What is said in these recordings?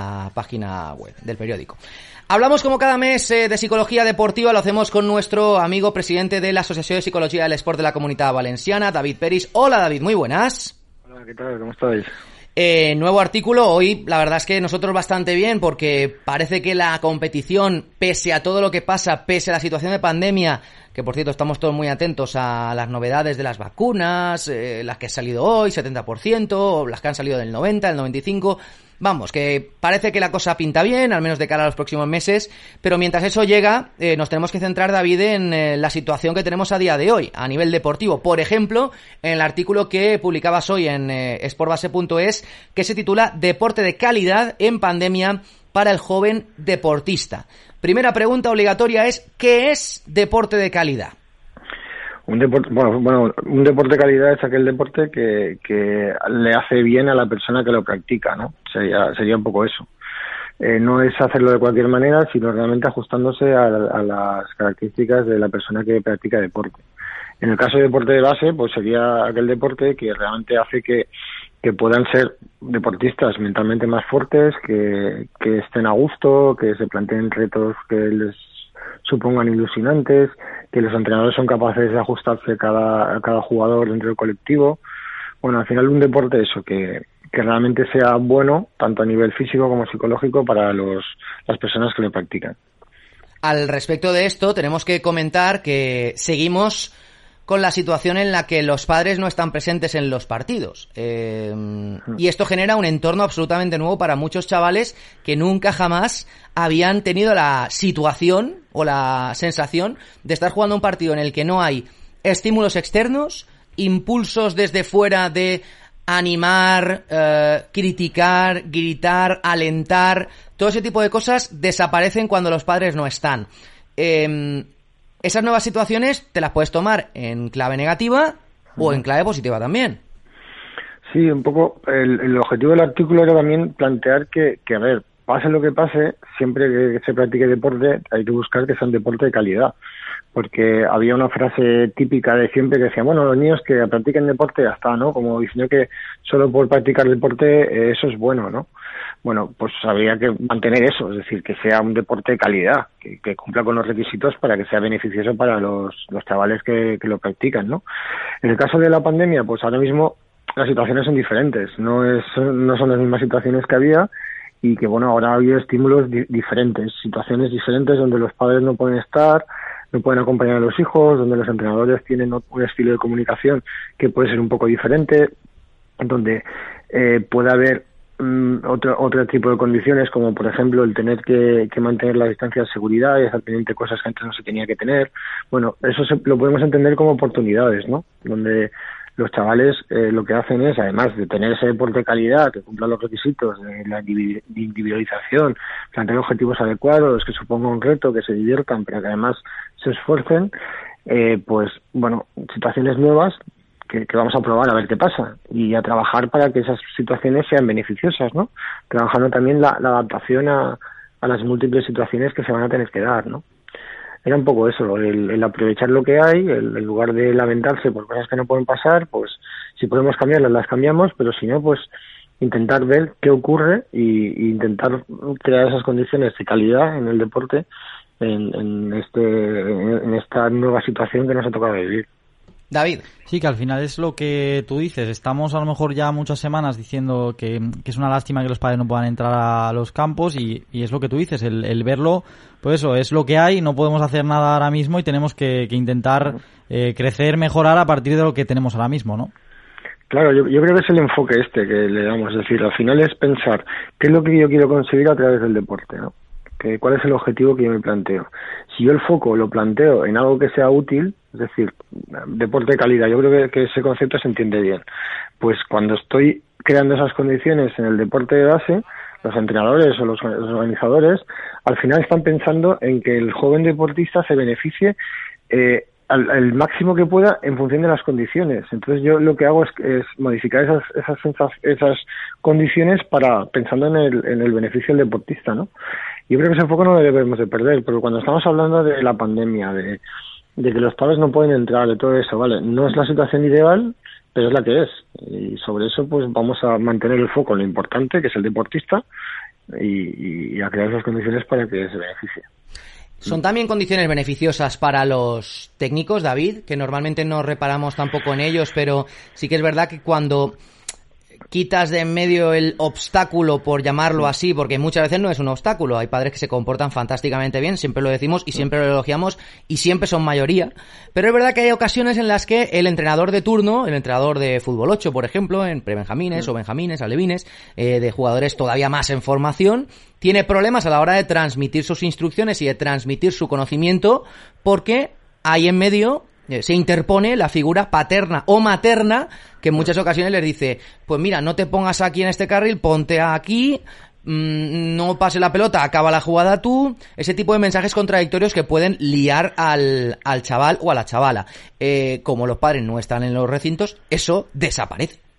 la página web del periódico. Hablamos como cada mes eh, de psicología deportiva, lo hacemos con nuestro amigo presidente de la Asociación de Psicología del Sport de la Comunidad Valenciana, David Peris. Hola David, muy buenas. Hola, ¿qué tal? ¿Cómo estáis? Eh, nuevo artículo, hoy la verdad es que nosotros bastante bien porque parece que la competición, pese a todo lo que pasa, pese a la situación de pandemia, que por cierto estamos todos muy atentos a las novedades de las vacunas, eh, las que han salido hoy, 70%, las que han salido del 90, del 95, vamos, que parece que la cosa pinta bien, al menos de cara a los próximos meses, pero mientras eso llega, eh, nos tenemos que centrar, David, en eh, la situación que tenemos a día de hoy, a nivel deportivo. Por ejemplo, en el artículo que publicabas hoy en eh, sportbase.es, que se titula Deporte de calidad en pandemia para el joven deportista. Primera pregunta obligatoria es, ¿qué es deporte de calidad? Un deporte, bueno, bueno, un deporte de calidad es aquel deporte que, que le hace bien a la persona que lo practica, ¿no? Sería, sería un poco eso. Eh, no es hacerlo de cualquier manera, sino realmente ajustándose a, a, las características de la persona que practica deporte. En el caso de deporte de base, pues sería aquel deporte que realmente hace que, que puedan ser deportistas mentalmente más fuertes, que, que estén a gusto, que se planteen retos que les supongan ilusionantes, que los entrenadores son capaces de ajustarse cada, a cada jugador dentro del colectivo. Bueno, al final un deporte eso, que, que realmente sea bueno, tanto a nivel físico como psicológico, para los, las personas que lo practican. Al respecto de esto, tenemos que comentar que seguimos con la situación en la que los padres no están presentes en los partidos. Eh, y esto genera un entorno absolutamente nuevo para muchos chavales que nunca jamás habían tenido la situación o la sensación de estar jugando un partido en el que no hay estímulos externos, impulsos desde fuera de animar, eh, criticar, gritar, alentar, todo ese tipo de cosas desaparecen cuando los padres no están. Eh, esas nuevas situaciones te las puedes tomar en clave negativa o en clave positiva también. Sí, un poco el, el objetivo del artículo era también plantear que, que, a ver, pase lo que pase, siempre que se practique deporte hay que buscar que sea un deporte de calidad. Porque había una frase típica de siempre que decía, bueno, los niños que practiquen deporte ya está, ¿no? Como diciendo que solo por practicar deporte eh, eso es bueno, ¿no? Bueno, pues habría que mantener eso, es decir, que sea un deporte de calidad, que, que cumpla con los requisitos para que sea beneficioso para los, los chavales que, que lo practican, ¿no? En el caso de la pandemia, pues ahora mismo las situaciones son diferentes, no, es, no son las mismas situaciones que había y que bueno, ahora ha habido estímulos di diferentes, situaciones diferentes donde los padres no pueden estar, no pueden acompañar a los hijos, donde los entrenadores tienen un estilo de comunicación que puede ser un poco diferente, donde eh, puede haber um, otro, otro tipo de condiciones, como por ejemplo el tener que, que mantener la distancia de seguridad y estar pendiente de cosas que antes no se tenía que tener. Bueno, eso se, lo podemos entender como oportunidades, ¿no? Donde los chavales eh, lo que hacen es, además de tener ese deporte de calidad que cumpla los requisitos de la individualización, plantear objetivos adecuados, que supongan un reto, que se diviertan, pero que además se esfuercen, eh, pues bueno, situaciones nuevas que, vamos a probar a ver qué pasa y a trabajar para que esas situaciones sean beneficiosas, ¿no? Trabajando también la, adaptación a las múltiples situaciones que se van a tener que dar, ¿no? Era un poco eso, el, el aprovechar lo que hay, el, en lugar de lamentarse por cosas que no pueden pasar, pues si podemos cambiarlas, las cambiamos, pero si no, pues intentar ver qué ocurre y, intentar crear esas condiciones de calidad en el deporte en, en, este, en esta nueva situación que nos ha tocado vivir. David. Sí, que al final es lo que tú dices. Estamos a lo mejor ya muchas semanas diciendo que, que es una lástima que los padres no puedan entrar a los campos y, y es lo que tú dices, el, el, verlo, pues eso, es lo que hay, no podemos hacer nada ahora mismo y tenemos que, que intentar eh, crecer, mejorar a partir de lo que tenemos ahora mismo, ¿no? Claro, yo, yo creo que es el enfoque este que le damos, es decir, al final es pensar qué es lo que yo quiero conseguir a través del deporte, ¿no? Que, cuál es el objetivo que yo me planteo. Si yo el foco lo planteo en algo que sea útil, es decir, deporte de calidad, yo creo que, ese concepto se entiende bien. Pues cuando estoy creando esas condiciones en el deporte de base, los entrenadores o los, organizadores al final están pensando en que el joven deportista se beneficie eh, al, máximo que pueda en función de las condiciones. Entonces yo lo que hago es, es modificar esas, esas, esas condiciones para pensando en el, en el beneficio del deportista, ¿no? Yo creo que ese enfoque no lo debemos de perder, pero cuando estamos hablando de la pandemia, de, de que los padres no pueden entrar, de todo eso, vale, no es la situación ideal, pero es la que es. Y sobre eso, pues vamos a mantener el foco en lo importante, que es el deportista, y, a crear esas condiciones para que se beneficie. Son también condiciones beneficiosas para los técnicos, David, que normalmente no reparamos tampoco en ellos, pero sí que es verdad que cuando quitas de en medio el obstáculo, por llamarlo así, porque muchas veces no es un obstáculo. Hay padres que se comportan fantásticamente bien, siempre lo decimos y siempre lo elogiamos y siempre son mayoría. Pero es verdad que hay ocasiones en las que el entrenador de turno, el entrenador de fútbol 8, por ejemplo, en prebenjamines o benjamines, alevines, eh, de jugadores todavía más en formación, tiene problemas a la hora de transmitir sus instrucciones y de transmitir su conocimiento porque hay en medio se interpone la figura paterna o materna que en muchas ocasiones les dice, pues mira, no te pongas aquí en este carril, ponte aquí, mm, no pase la pelota, acaba la jugada tú, ese tipo de mensajes contradictorios que pueden liar al, al chaval o a la chavala. Eh, como los padres no están en los recintos, eso desaparece.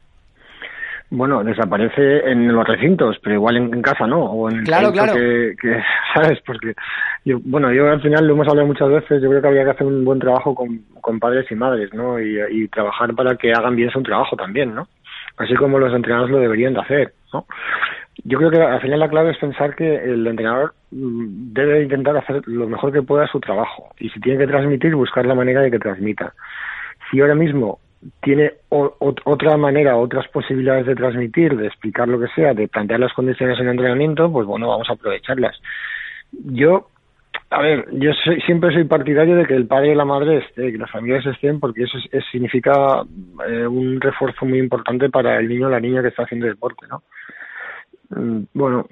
Bueno, desaparece en los recintos, pero igual en, casa no, o en el claro, claro. Que, que, ¿sabes? Porque, yo, bueno, yo al final lo hemos hablado muchas veces, yo creo que habría que hacer un buen trabajo con, con padres y madres, ¿no? Y, y trabajar para que hagan bien su trabajo también, ¿no? Así como los entrenadores lo deberían de hacer, ¿no? Yo creo que al final la clave es pensar que el entrenador mm, debe intentar hacer lo mejor que pueda su trabajo y si tiene que transmitir, buscar la manera de que transmita. Si ahora mismo tiene otra manera, otras posibilidades de transmitir, de explicar lo que sea, de plantear las condiciones en el entrenamiento, pues bueno, vamos a aprovecharlas. Yo, a ver, yo siempre soy partidario de que el padre y la madre estén, que las familias estén, porque eso significa eh, un refuerzo muy importante para el niño o la niña que está haciendo deporte, ¿no? Mm, bueno,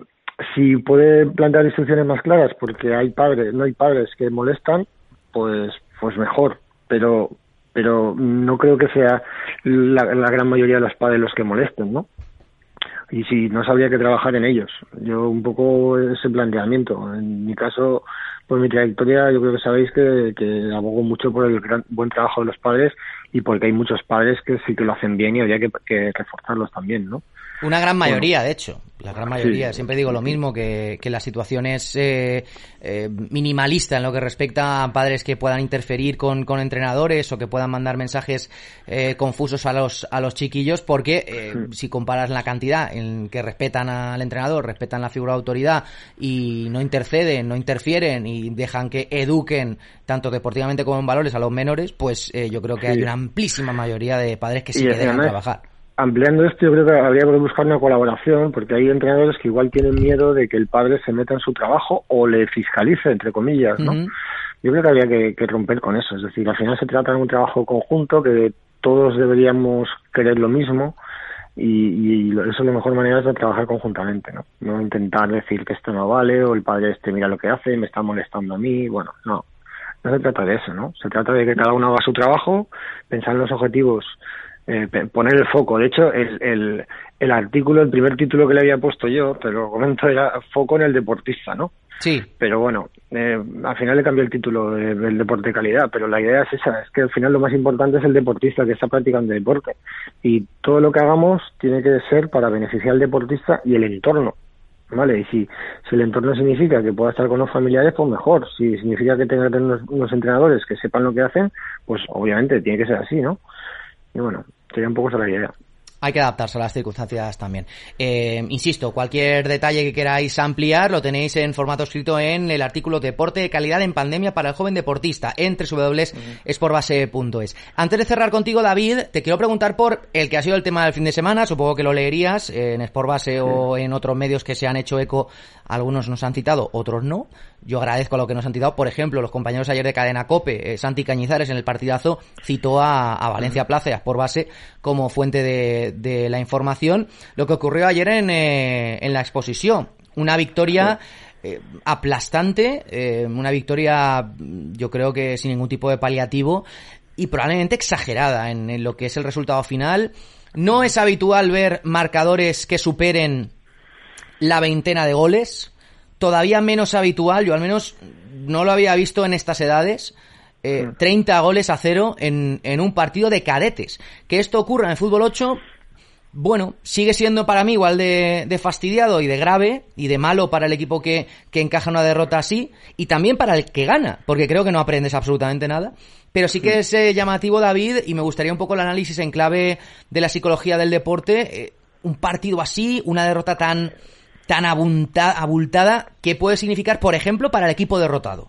si puede plantear instrucciones más claras, porque hay padres, no hay padres que molestan, pues, pues mejor. Pero pero no creo que sea la, gran mayoría de los padres los que molesten, ¿no? Y si no sabría que trabajar en ellos. Yo un poco ese planteamiento. En mi caso, por mi trayectoria, yo creo que sabéis que, abogo mucho por el gran, buen trabajo de los padres y porque hay muchos padres que sí que lo hacen bien y habría que reforzarlos también, ¿no? Una gran mayoría, de hecho. La gran mayoría. Siempre digo lo mismo, que, que la situación es eh, eh, minimalista en lo que respecta a padres que puedan interferir con, con entrenadores o que puedan mandar mensajes eh, confusos a los, a los chiquillos, porque eh, si comparas la cantidad en que respetan al entrenador, respetan la figura de autoridad y no interceden, no interfieren y dejan que eduquen tanto deportivamente como en valores a los menores, pues eh, yo creo que hay una amplísima mayoría de padres que sí que dejan trabajar ampliando esto, yo creo que habría que buscar una colaboración, porque hay entrenadores que igual tienen miedo de que el padre se meta en su trabajo o le fiscalice, entre comillas, ¿no? Yo creo que habría que, romper con eso. Es decir, al final se trata de un trabajo conjunto, que todos deberíamos querer lo mismo, y, eso es la mejor manera de trabajar conjuntamente, ¿no? No intentar decir que esto no vale, o el padre este mira lo que hace, me está molestando a mí, bueno, no. No se trata de eso, ¿no? Se trata de que cada uno haga su trabajo, pensar en los objetivos eh, poner el foco. De hecho, el, el, el, artículo, el primer título que le había puesto yo, te lo comento, era foco en el deportista, ¿no? Sí. Pero bueno, eh, al final le cambié el título del deporte de calidad, pero la idea es esa, es que al final lo más importante es el deportista que está practicando deporte. Y todo lo que hagamos tiene que ser para beneficiar al deportista y el entorno. ¿Vale? Y si, si el entorno significa que pueda estar con los familiares, pues mejor. Si significa que tenga que tener unos, unos entrenadores que sepan lo que hacen, pues obviamente tiene que ser así, ¿no? Y bueno, sería un poco esa la idea. Hay que adaptarse a las circunstancias también. Eh, insisto, cualquier detalle que queráis ampliar lo tenéis en formato escrito en el artículo Deporte de calidad en pandemia para el joven deportista en www.esportbase.es. Antes de cerrar contigo, David, te quiero preguntar por el que ha sido el tema del fin de semana. Supongo que lo leerías en Sportbase o en otros medios que se han hecho eco. Algunos nos han citado, otros no. Yo agradezco a lo que nos han citado. Por ejemplo, los compañeros ayer de Cadena Cope, eh, Santi Cañizares en el partidazo citó a, a Valencia Plaza Sport Base como fuente de, de, la información. Lo que ocurrió ayer en, eh, en la exposición. Una victoria eh, aplastante, eh, una victoria yo creo que sin ningún tipo de paliativo y probablemente exagerada en, en lo que es el resultado final. No es habitual ver marcadores que superen la veintena de goles todavía menos habitual, yo al menos no lo había visto en estas edades. Eh, 30 goles a cero en, en un partido de cadetes. Que esto ocurra en el fútbol 8, bueno, sigue siendo para mí igual de, de, fastidiado y de grave y de malo para el equipo que, que encaja una derrota así y también para el que gana, porque creo que no aprendes absolutamente nada. Pero sí que es eh, llamativo, David, y me gustaría un poco el análisis en clave de la psicología del deporte. Eh, un partido así, una derrota tan tan abultada, ¿qué puede significar, por ejemplo, para el equipo derrotado?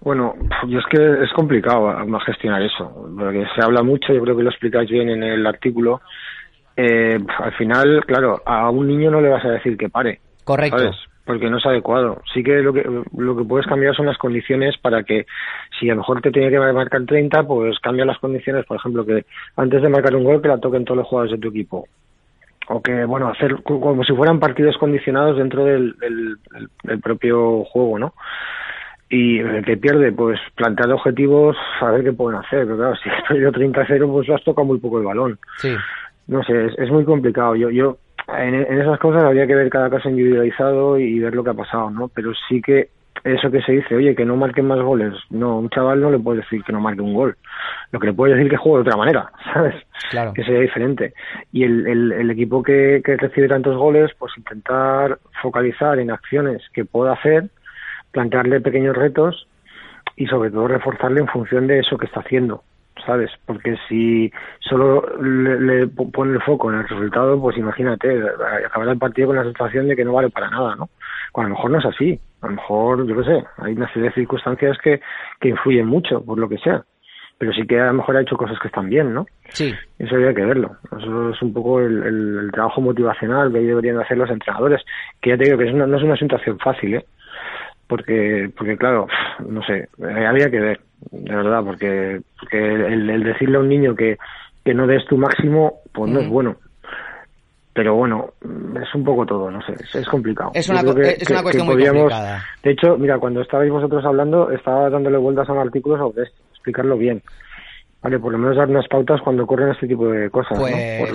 Bueno, yo es que es complicado gestionar eso, porque se habla mucho, yo creo que lo explicáis bien en el artículo. Eh, al final, claro, a un niño no le vas a decir que pare. Correcto. Porque no es adecuado. Sí que lo que lo que puedes cambiar son las condiciones para que, si a lo mejor te tiene que marcar 30, pues cambia las condiciones. Por ejemplo, que antes de marcar un gol, que la toquen todos los jugadores de tu equipo o que bueno hacer como si fueran partidos condicionados dentro del, del propio juego no y el que pierde, pues plantear objetivos, a ver qué pueden hacer. Pero claro, si estoy yo 30-0, pues has tocado muy poco el balón. Sí. No sé, es, muy complicado. Yo, yo en, esas cosas habría que ver cada caso individualizado y ver lo que ha pasado, ¿no? Pero sí que eso que se dice, oye, que no marquen más goles. No, un chaval no le puede decir que no marque un gol. Lo que le puede decir que juegue de otra manera, ¿sabes? Claro. Que sea diferente. Y el, el, el equipo que, que recibe tantos goles, pues intentar focalizar en acciones que pueda hacer plantearle pequeños retos y sobre todo reforzarle en función de eso que está haciendo, ¿sabes? Porque si solo le, pone el foco en el resultado, pues imagínate, acabar el partido con la sensación de que no vale para nada, ¿no? Cuando a lo mejor no es así, a lo mejor, yo qué sé, hay una serie de circunstancias que, que influyen mucho, por lo que sea pero sí que a lo mejor ha hecho cosas que están bien, ¿no? Sí. Eso habría que verlo. Eso es un poco el, el, trabajo motivacional que deberían hacer los entrenadores, que ya te digo que es no es una situación fácil, ¿eh? porque porque claro no sé eh, había que ver de verdad porque, porque el, decirle a un niño que, que no des tu máximo pues no es bueno pero bueno es un poco todo no sé es, complicado. Es una, es una cuestión muy complicada. De hecho mira cuando estabais vosotros hablando estaba dándole vueltas a un artículo sobre esto explicarlo bien Vale, por lo menos dar unas pautas cuando ocurren este tipo de cosas. Pues,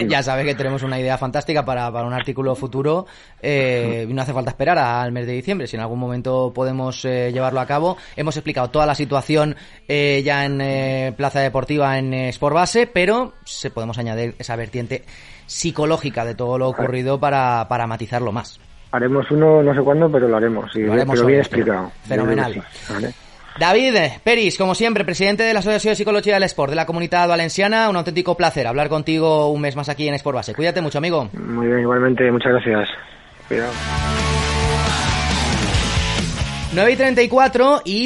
ya sabes que tenemos una idea fantástica para, para un artículo futuro. Eh, no hace falta esperar al mes de diciembre, si en algún momento podemos eh, llevarlo a cabo. Hemos explicado toda la situación eh, ya en eh, Plaza Deportiva en Sport Base, pero se podemos añadir esa vertiente psicológica de todo lo ocurrido para, para matizarlo más. Haremos uno, no sé cuándo, pero lo haremos. Y lo haremos bien explicado. Fenomenal. David Peris, como siempre, presidente de la Asociación de Psicología del Sport de la Comunidad Valenciana, un auténtico placer hablar contigo un mes más aquí en Sport Base. Cuídate mucho, amigo. Muy bien, igualmente, muchas gracias. Cuidado. 9 y 34 y